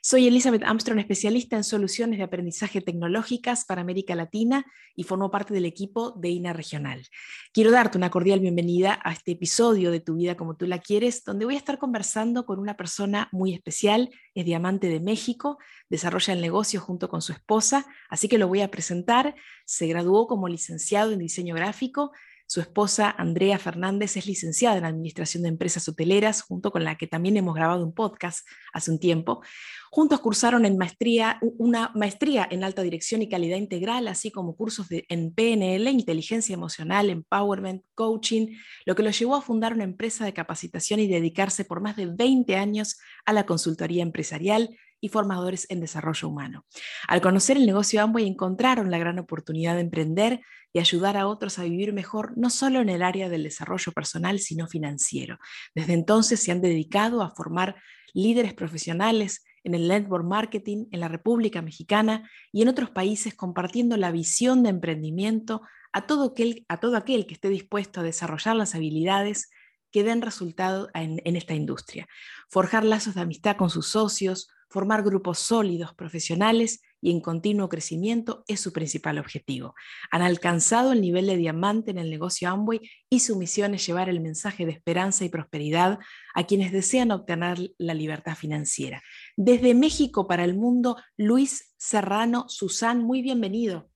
Soy Elizabeth Armstrong, especialista en soluciones de aprendizaje tecnológicas para América Latina y formo parte del equipo de INA Regional. Quiero darte una cordial bienvenida a este episodio de Tu vida como tú la quieres, donde voy a estar conversando con una persona muy especial, es diamante de México, desarrolla el negocio junto con su esposa, así que lo voy a presentar. Se graduó como licenciado en diseño gráfico, su esposa, Andrea Fernández, es licenciada en Administración de Empresas Hoteleras, junto con la que también hemos grabado un podcast hace un tiempo. Juntos cursaron en maestría, una maestría en alta dirección y calidad integral, así como cursos de, en PNL, inteligencia emocional, empowerment, coaching, lo que los llevó a fundar una empresa de capacitación y dedicarse por más de 20 años a la consultoría empresarial y formadores en desarrollo humano. Al conocer el negocio Amway encontraron la gran oportunidad de emprender y ayudar a otros a vivir mejor, no solo en el área del desarrollo personal, sino financiero. Desde entonces se han dedicado a formar líderes profesionales en el network marketing en la República Mexicana y en otros países compartiendo la visión de emprendimiento a todo aquel, a todo aquel que esté dispuesto a desarrollar las habilidades que den resultado en, en esta industria. Forjar lazos de amistad con sus socios, formar grupos sólidos, profesionales y en continuo crecimiento es su principal objetivo. Han alcanzado el nivel de diamante en el negocio Amway y su misión es llevar el mensaje de esperanza y prosperidad a quienes desean obtener la libertad financiera. Desde México para el mundo, Luis Serrano Susan, muy bienvenido.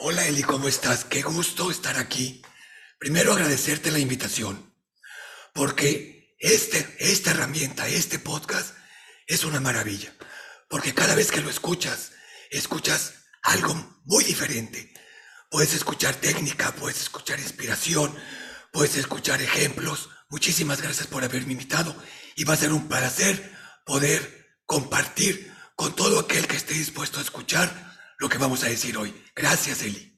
Hola Eli, ¿cómo estás? Qué gusto estar aquí. Primero agradecerte la invitación, porque este, esta herramienta, este podcast, es una maravilla, porque cada vez que lo escuchas, escuchas algo muy diferente. Puedes escuchar técnica, puedes escuchar inspiración, puedes escuchar ejemplos. Muchísimas gracias por haberme invitado y va a ser un placer poder compartir con todo aquel que esté dispuesto a escuchar lo que vamos a decir hoy. Gracias, Eli.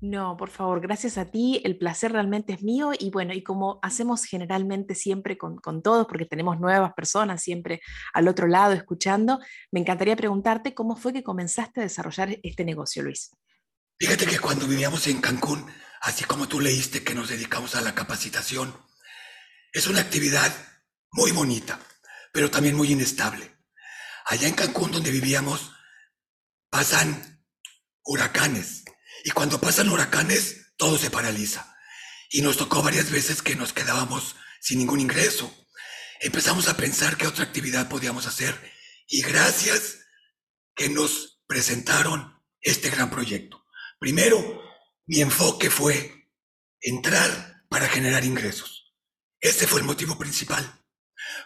No, por favor, gracias a ti, el placer realmente es mío y bueno, y como hacemos generalmente siempre con, todos, porque tenemos nuevas personas siempre al otro lado escuchando, me encantaría preguntarte cómo fue que comenzaste a desarrollar este negocio, Luis. Fíjate que cuando vivíamos en Cancún, así como tú leíste que nos dedicamos a la capacitación, es una actividad muy bonita, pero también muy inestable. Allá en Cancún donde vivíamos pasan huracanes y cuando pasan huracanes, todo se paraliza. Y nos tocó varias veces que nos quedábamos sin ningún ingreso. Empezamos a pensar qué otra actividad podíamos hacer. Y gracias que nos presentaron este gran proyecto. Primero, mi enfoque fue entrar para generar ingresos. Ese fue el motivo principal.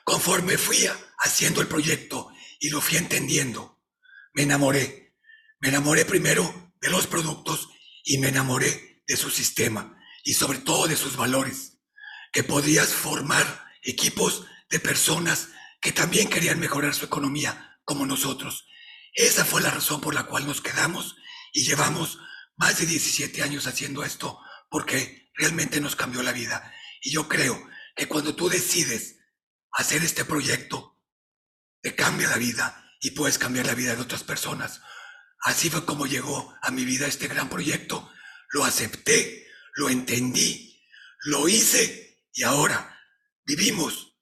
Conforme fui haciendo el proyecto y lo fui entendiendo, me enamoré. Me enamoré primero de los productos y me enamoré de su sistema y sobre todo de sus valores, que podías formar equipos de personas que también querían mejorar su economía como nosotros. Esa fue la razón por la cual nos quedamos y llevamos más de 17 años haciendo esto porque realmente nos cambió la vida. Y yo creo que cuando tú decides hacer este proyecto, te cambia la vida y puedes cambiar la vida de otras personas. Así fue como llegó a mi vida este gran proyecto. Lo acepté, lo entendí, lo hice y ahora vivimos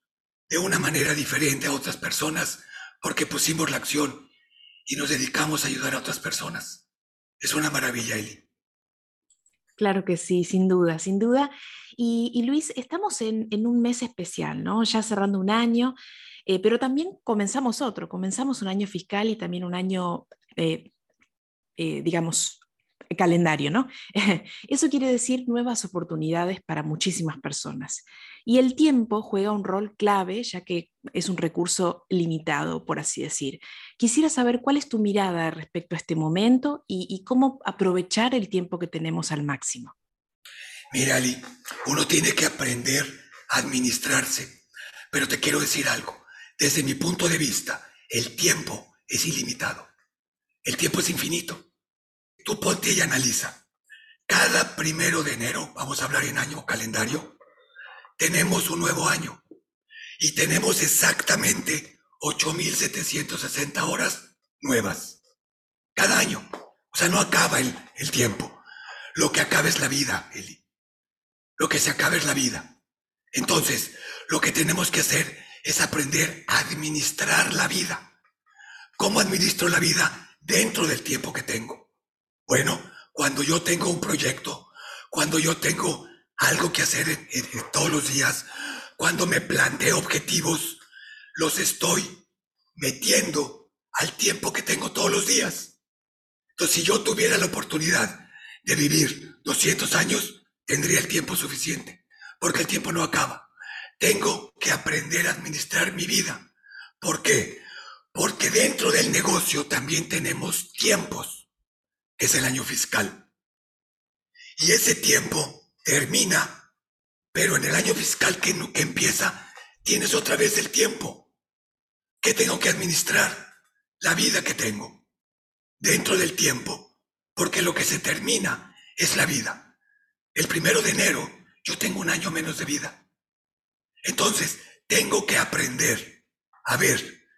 de una manera diferente a otras personas porque pusimos la acción y nos dedicamos a ayudar a otras personas. Es una maravilla, Eli. Claro que sí, sin duda, sin duda. Y, Luis, estamos en, un mes especial, ¿no? Ya cerrando un año, eh, pero también comenzamos otro, comenzamos un año fiscal y también un año eh, eh, digamos, calendario, ¿no? Eso quiere decir nuevas oportunidades para muchísimas personas. Y el tiempo juega un rol clave, ya que es un recurso limitado, por así decir. Quisiera saber cuál es tu mirada respecto a este momento y, cómo aprovechar el tiempo que tenemos al máximo. Mira, Ali, uno tiene que aprender a administrarse, pero te quiero decir algo. Desde mi punto de vista, el tiempo es ilimitado. El tiempo es infinito. Tú ponte y analiza. cada primero de enero, vamos a hablar en año calendario, tenemos un nuevo año y tenemos exactamente 8.760 horas nuevas cada año. O sea, no acaba el, tiempo. Lo que acaba es la vida, Eli. Lo que se acaba es la vida. Entonces, lo que tenemos que hacer es aprender a administrar la vida. ¿Cómo administro la vida dentro del tiempo que tengo? Bueno, cuando yo tengo un proyecto, cuando yo tengo algo que hacer todos los días, cuando me planteo objetivos, los estoy metiendo al tiempo que tengo todos los días. Entonces, si yo tuviera la oportunidad de vivir 200 años, tendría el tiempo suficiente, porque el tiempo no acaba. Tengo que aprender a administrar mi vida. ¿Por qué? Porque dentro del negocio también tenemos tiempos. Es el año fiscal. Y ese tiempo termina, pero en el año fiscal que, que empieza, tienes otra vez el tiempo. ¿Qué tengo que administrar? La vida que tengo. Dentro del tiempo porque lo que se termina es la vida. El primero de enero yo tengo un año menos de vida. Entonces, tengo que aprender a ver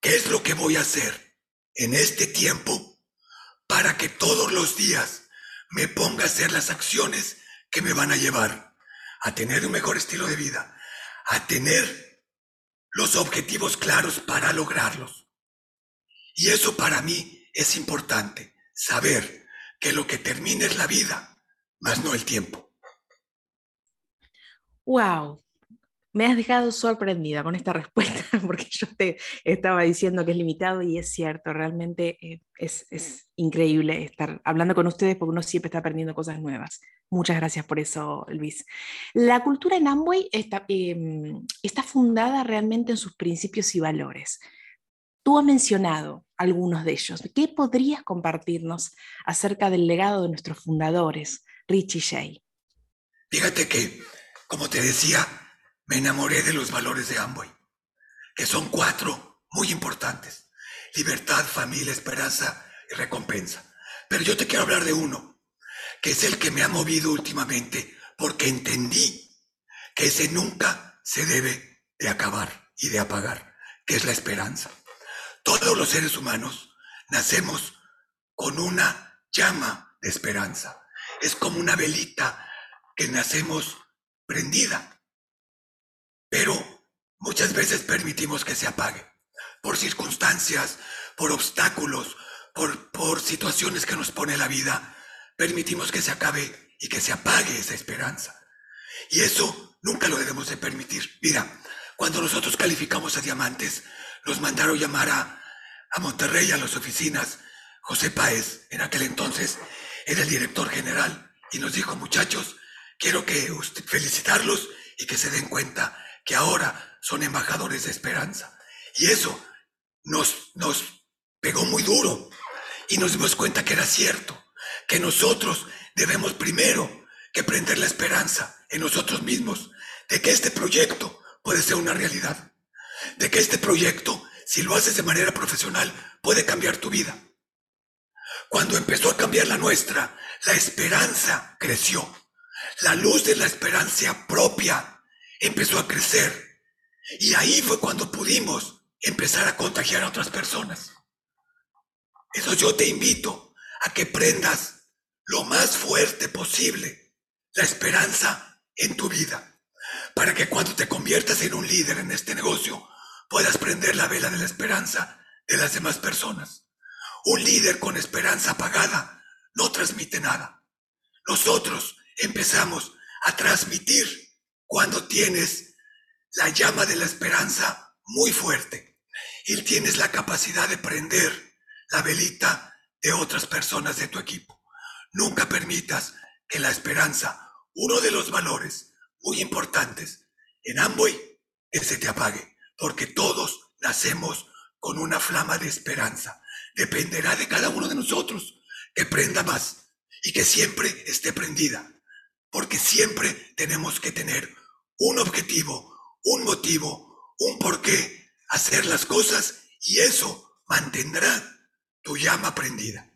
qué es lo que voy a hacer en este tiempo para que todos los días me ponga a hacer las acciones que me van a llevar a tener un mejor estilo de vida, a tener los objetivos claros para lograrlos. Y eso para mí es importante, saber que lo que termina es la vida, más no el tiempo. Wow, me has dejado sorprendida con esta respuesta, porque yo te estaba diciendo que es limitado y es cierto, realmente eh, es, es, increíble estar hablando con ustedes porque uno siempre está aprendiendo cosas nuevas. Muchas gracias por eso, Luis. La cultura en Amway está, em, está fundada realmente en sus principios y valores. Tú has mencionado algunos de ellos. ¿Qué podrías compartirnos acerca del legado de nuestros fundadores, Richie Jay? Fíjate que, como te decía, me enamoré de los valores de Amway, que son cuatro muy importantes. Libertad, familia, esperanza y recompensa. Pero yo te quiero hablar de uno, que es el que me ha movido últimamente, porque entendí que ese nunca se debe de acabar y de apagar, que es la esperanza. Todos los seres humanos nacemos con una llama de esperanza. Es como una velita que nacemos prendida. Pero muchas veces permitimos que se apague por circunstancias, por obstáculos, por, por situaciones que nos pone la vida. Permitimos que se acabe y que se apague esa esperanza. Y eso nunca lo debemos de permitir. Mira, cuando nosotros calificamos a diamantes, los mandaron llamar a, a Monterrey, a las oficinas. José Páez, en aquel entonces, era el director general y nos dijo, muchachos, quiero que felicitarlos y que se den cuenta que ahora son embajadores de esperanza. Y eso nos, nos pegó muy duro y nos dimos cuenta que era cierto, que nosotros debemos primero que prender la esperanza en nosotros mismos de que este proyecto puede ser una realidad de que este proyecto, si lo haces de manera profesional, puede cambiar tu vida. Cuando empezó a cambiar la nuestra, la esperanza creció. La luz de la esperanza propia empezó a crecer. Y ahí fue cuando pudimos empezar a contagiar a otras personas. Eso yo te invito a que prendas lo más fuerte posible la esperanza en tu vida, para que cuando te conviertas en un líder en este negocio, puedas prender la vela de la esperanza de las demás personas. Un líder con esperanza apagada no transmite nada. Nosotros empezamos a transmitir cuando tienes la llama de la esperanza muy fuerte y tienes la capacidad de prender la velita de otras personas de tu equipo. Nunca permitas que la esperanza, uno de los valores muy importantes en Amway, se te apague porque todos nacemos con una flama de esperanza. Dependerá de cada uno de nosotros que prenda más y que siempre esté prendida, porque siempre tenemos que tener un objetivo, un motivo, un porqué hacer las cosas y eso mantendrá tu llama prendida.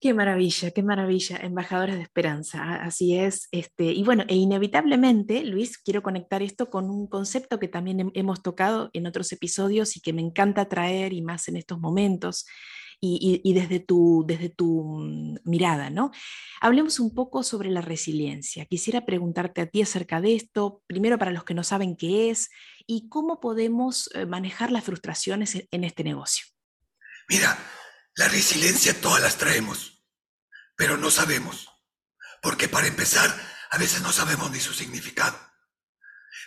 Qué maravilla, qué maravilla, embajadores de esperanza, así es. Este, y bueno, e inevitablemente, Luis, quiero conectar esto con un concepto que también hemos tocado en otros episodios y que me encanta traer y más en estos momentos y, desde, tu, desde tu mm, mirada, ¿no? Hablemos un poco sobre la resiliencia. Quisiera preguntarte a ti acerca de esto, primero para los que no saben qué es y cómo podemos eh, manejar las frustraciones en este negocio. Mira, la resiliencia todas las traemos, pero no sabemos. Porque para empezar, a veces no sabemos ni su significado.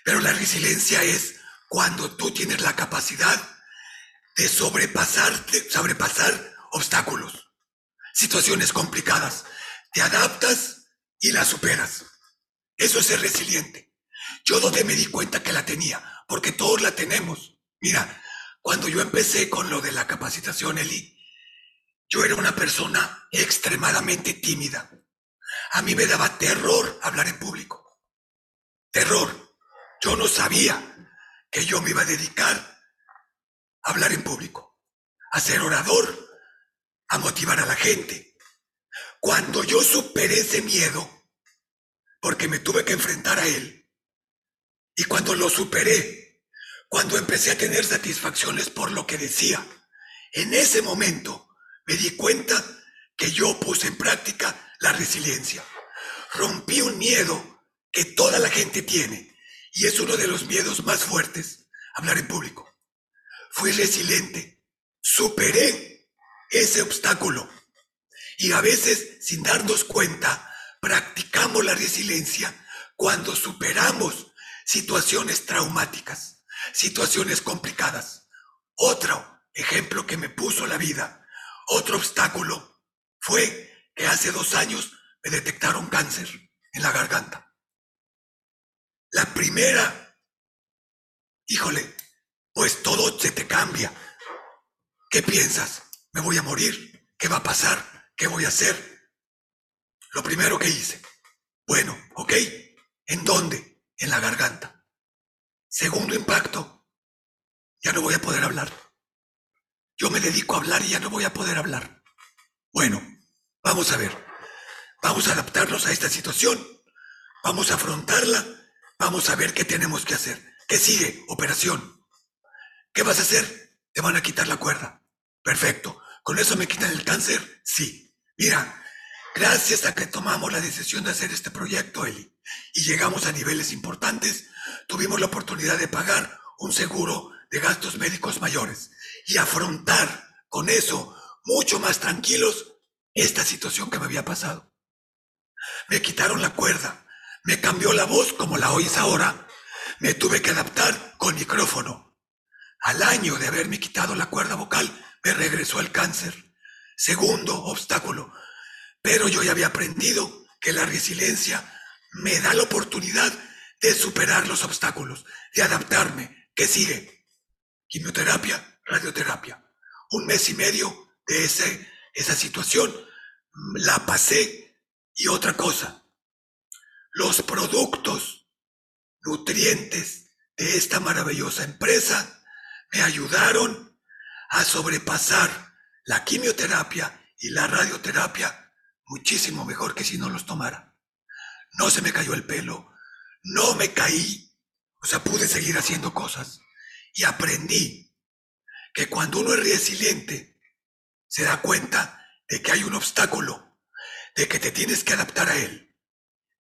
Pero la resiliencia es cuando tú tienes la capacidad de sobrepasar, sobrepasar obstáculos, situaciones complicadas. Te adaptas y las superas. Eso es ser resiliente. Yo donde me di cuenta que la tenía, porque todos la tenemos. Mira, cuando yo empecé con lo de la capacitación, Eli, yo era una persona extremadamente tímida. A mí me daba terror hablar en público. Terror. Yo no sabía que yo me iba a dedicar hablar en público, a ser orador, a motivar a la gente. Cuando yo superé ese miedo, porque me tuve que enfrentar a él, y cuando lo superé, cuando empecé a tener satisfacciones por lo que decía, en ese momento me di cuenta que yo puse en práctica la resiliencia. Rompí un miedo que toda la gente tiene y es uno de los miedos más fuertes, hablar en público. Fui resiliente, superé ese obstáculo y a veces sin darnos cuenta practicamos la resiliencia cuando superamos situaciones traumáticas, situaciones complicadas. Otro ejemplo que me puso la vida otro obstáculo fue que hace dos años me detectaron cáncer en la garganta. La primera, híjole, pues todo se te cambia. ¿Qué piensas? ¿Me voy a morir? ¿Qué va a pasar? ¿Qué voy a hacer? Lo primero que hice, bueno, ok, ¿en dónde? En la garganta. Segundo impacto, ya no voy a poder hablar. Yo me dedico a hablar y ya no voy a poder hablar. Bueno, vamos a ver. Vamos a adaptarnos a esta situación. Vamos a afrontarla. Vamos a ver qué tenemos que hacer. ¿Qué sigue? Operación. ¿Qué vas a hacer? Te van a quitar la cuerda. Perfecto. ¿Con eso me quitan el cáncer? Sí. Mira, gracias a que tomamos la decisión de hacer este proyecto, Eli, y llegamos a niveles importantes, tuvimos la oportunidad de pagar un seguro de gastos médicos mayores y afrontar con eso mucho más tranquilos esta situación que me había pasado. Me quitaron la cuerda, me cambió la voz como la oís ahora, me tuve que adaptar con micrófono. Al año de haberme quitado la cuerda vocal, me regresó el cáncer. Segundo obstáculo. Pero yo ya había aprendido que la resiliencia me da la oportunidad de superar los obstáculos, de adaptarme. ¿Qué sigue? Quimioterapia, radioterapia. Un mes y medio de ese, esa situación la pasé y otra cosa. Los productos nutrientes de esta maravillosa empresa me ayudaron a sobrepasar la quimioterapia y la radioterapia muchísimo mejor que si no los tomara. No se me cayó el pelo, no me caí, o sea, pude seguir haciendo cosas y aprendí que cuando uno es resiliente, se da cuenta de que hay un obstáculo, de que te tienes que adaptar a él,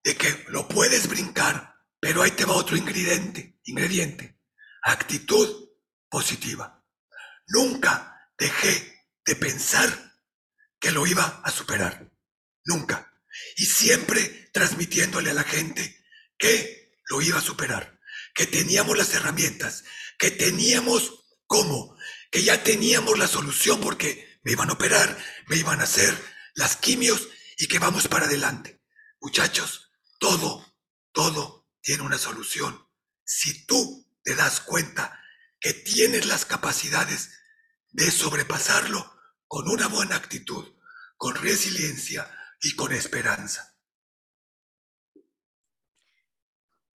de que lo puedes brincar, pero ahí te va otro ingrediente, ingrediente, actitud positiva. Nunca dejé de pensar que lo iba a superar, nunca. Y siempre transmitiéndole a la gente que lo iba a superar, que teníamos las herramientas, que teníamos cómo que ya teníamos la solución porque me iban a operar, me iban a hacer las quimios y que vamos para adelante. Muchachos, todo, todo tiene una solución. Si tú te das cuenta que tienes las capacidades de sobrepasarlo con una buena actitud, con resiliencia y con esperanza.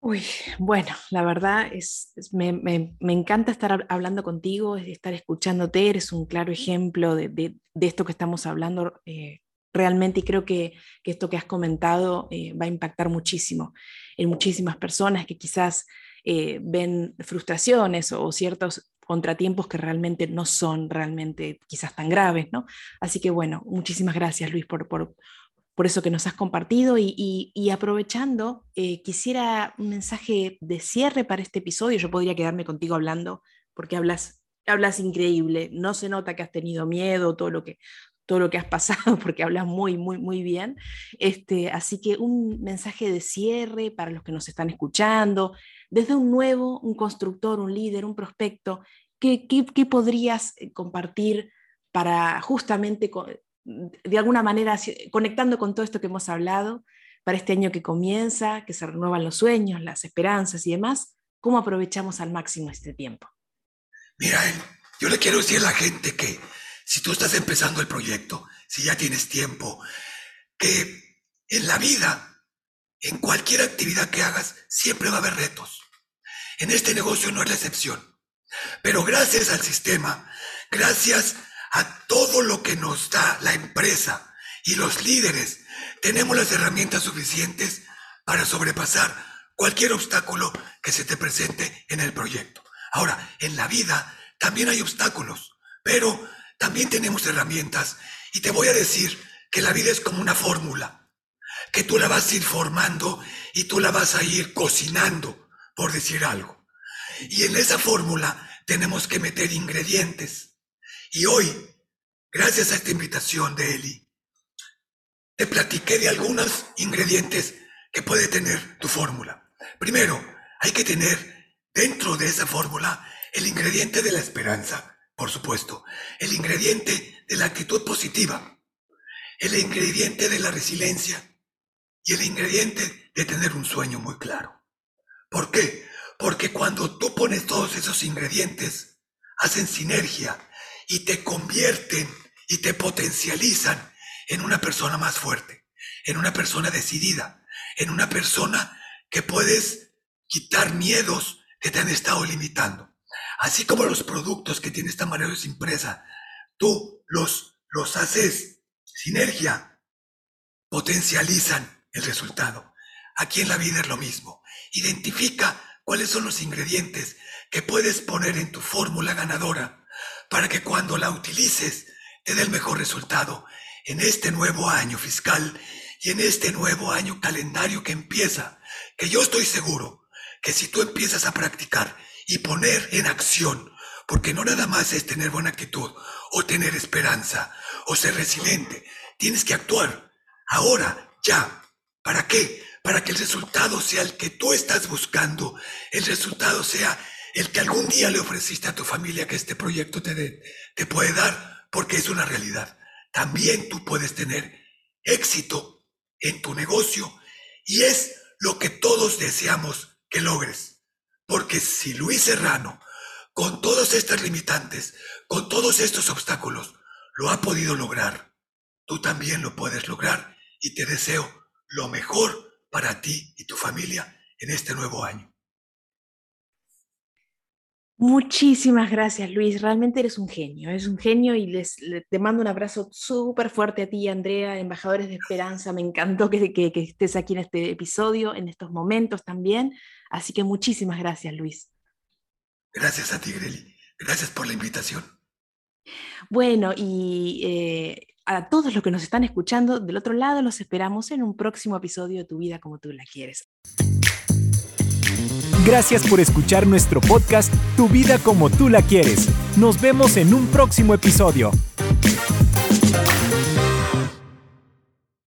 Uy, bueno, la verdad es, me, encanta estar hablando contigo, estar escuchándote, eres un claro ejemplo de, esto que estamos hablando, eh, realmente y creo que, esto que has comentado eh, va a impactar muchísimo en muchísimas personas que quizás eh, ven frustraciones o, ciertos contratiempos que realmente no son realmente quizás tan graves, ¿no? Así que bueno, muchísimas gracias Luis por, por, por eso que nos has compartido y, aprovechando, eh, quisiera un mensaje de cierre para este episodio. Yo podría quedarme contigo hablando porque hablas, hablas increíble, no se nota que has tenido miedo, todo lo que, todo lo que has pasado, porque hablas muy, muy, muy bien. Este, así que un mensaje de cierre para los que nos están escuchando, desde un nuevo, un constructor, un líder, un prospecto, ¿qué, podrías eh, compartir para justamente, de alguna manera, conectando con todo esto que hemos hablado, para este año que comienza, que se renuevan los sueños, las esperanzas y demás? ¿Cómo aprovechamos al máximo este tiempo? Mira, yo le quiero decir a la gente que si tú estás empezando el proyecto, si ya tienes tiempo, que en la vida, en cualquier actividad que hagas, siempre va a haber retos. En este negocio no es la excepción. Pero gracias al sistema, gracias a todo lo que nos da la empresa y los líderes, tenemos las herramientas suficientes para sobrepasar cualquier obstáculo que se te presente en el proyecto. Ahora, en la vida también hay obstáculos, pero también tenemos herramientas. Y te voy a decir que la vida es como una fórmula, que tú la vas a ir formando y tú la vas a ir cocinando, por decir algo. Y en esa fórmula tenemos que meter ingredientes. Y hoy, gracias a esta invitación de Eli, te platiqué de algunos ingredientes que puede tener tu fórmula. Primero, hay que tener dentro de esa fórmula el ingrediente de la esperanza por supuesto, el ingrediente de la actitud positiva, el ingrediente de la resiliencia y el ingrediente de tener un sueño muy claro. ¿Por qué? Porque cuando tú pones todos esos ingredientes, hacen sinergia y te convierten y te potencializan en una persona más fuerte, en una persona decidida, en una persona que puedes quitar miedos que te han estado limitando. Así como los productos que tiene esta manera impresa, tú los, los haces sinergia, potencializan el resultado. Aquí en la vida es lo mismo. Identifica cuáles son los ingredientes que puedes poner en tu fórmula ganadora para que cuando la utilices te dé el mejor resultado en este nuevo año fiscal y en este nuevo año calendario que empieza, que yo estoy seguro que si tú empiezas a practicar y poner en acción, porque no nada más es tener buena actitud o tener esperanza o ser resiliente, tienes que actuar ahora, ya. ¿Para qué? Para que el resultado sea el que tú estás buscando, el resultado sea el que algún día le ofreciste a tu familia que este proyecto te, te puede dar, porque es una realidad. También tú puedes tener éxito en tu negocio y es lo que todos deseamos que logres. Porque si Luis Serrano, con todas estas limitantes, con todos estos obstáculos, lo ha podido lograr, tú también lo puedes lograr y te deseo lo mejor para ti y tu familia en este nuevo año. Muchísimas gracias, Luis. Realmente eres un genio, eres un genio y les, te mando un abrazo súper fuerte a ti, Andrea, embajadores de esperanza. Me encantó que, que, que estés aquí en este episodio, en estos momentos también. Así que muchísimas gracias, Luis. Gracias a ti, Greli. Gracias por la invitación. Bueno, y eh, a todos los que nos están escuchando del otro lado, los esperamos en un próximo episodio de Tu vida como tú la quieres. Gracias por escuchar nuestro podcast Tu vida como tú la quieres. Nos vemos en un próximo episodio.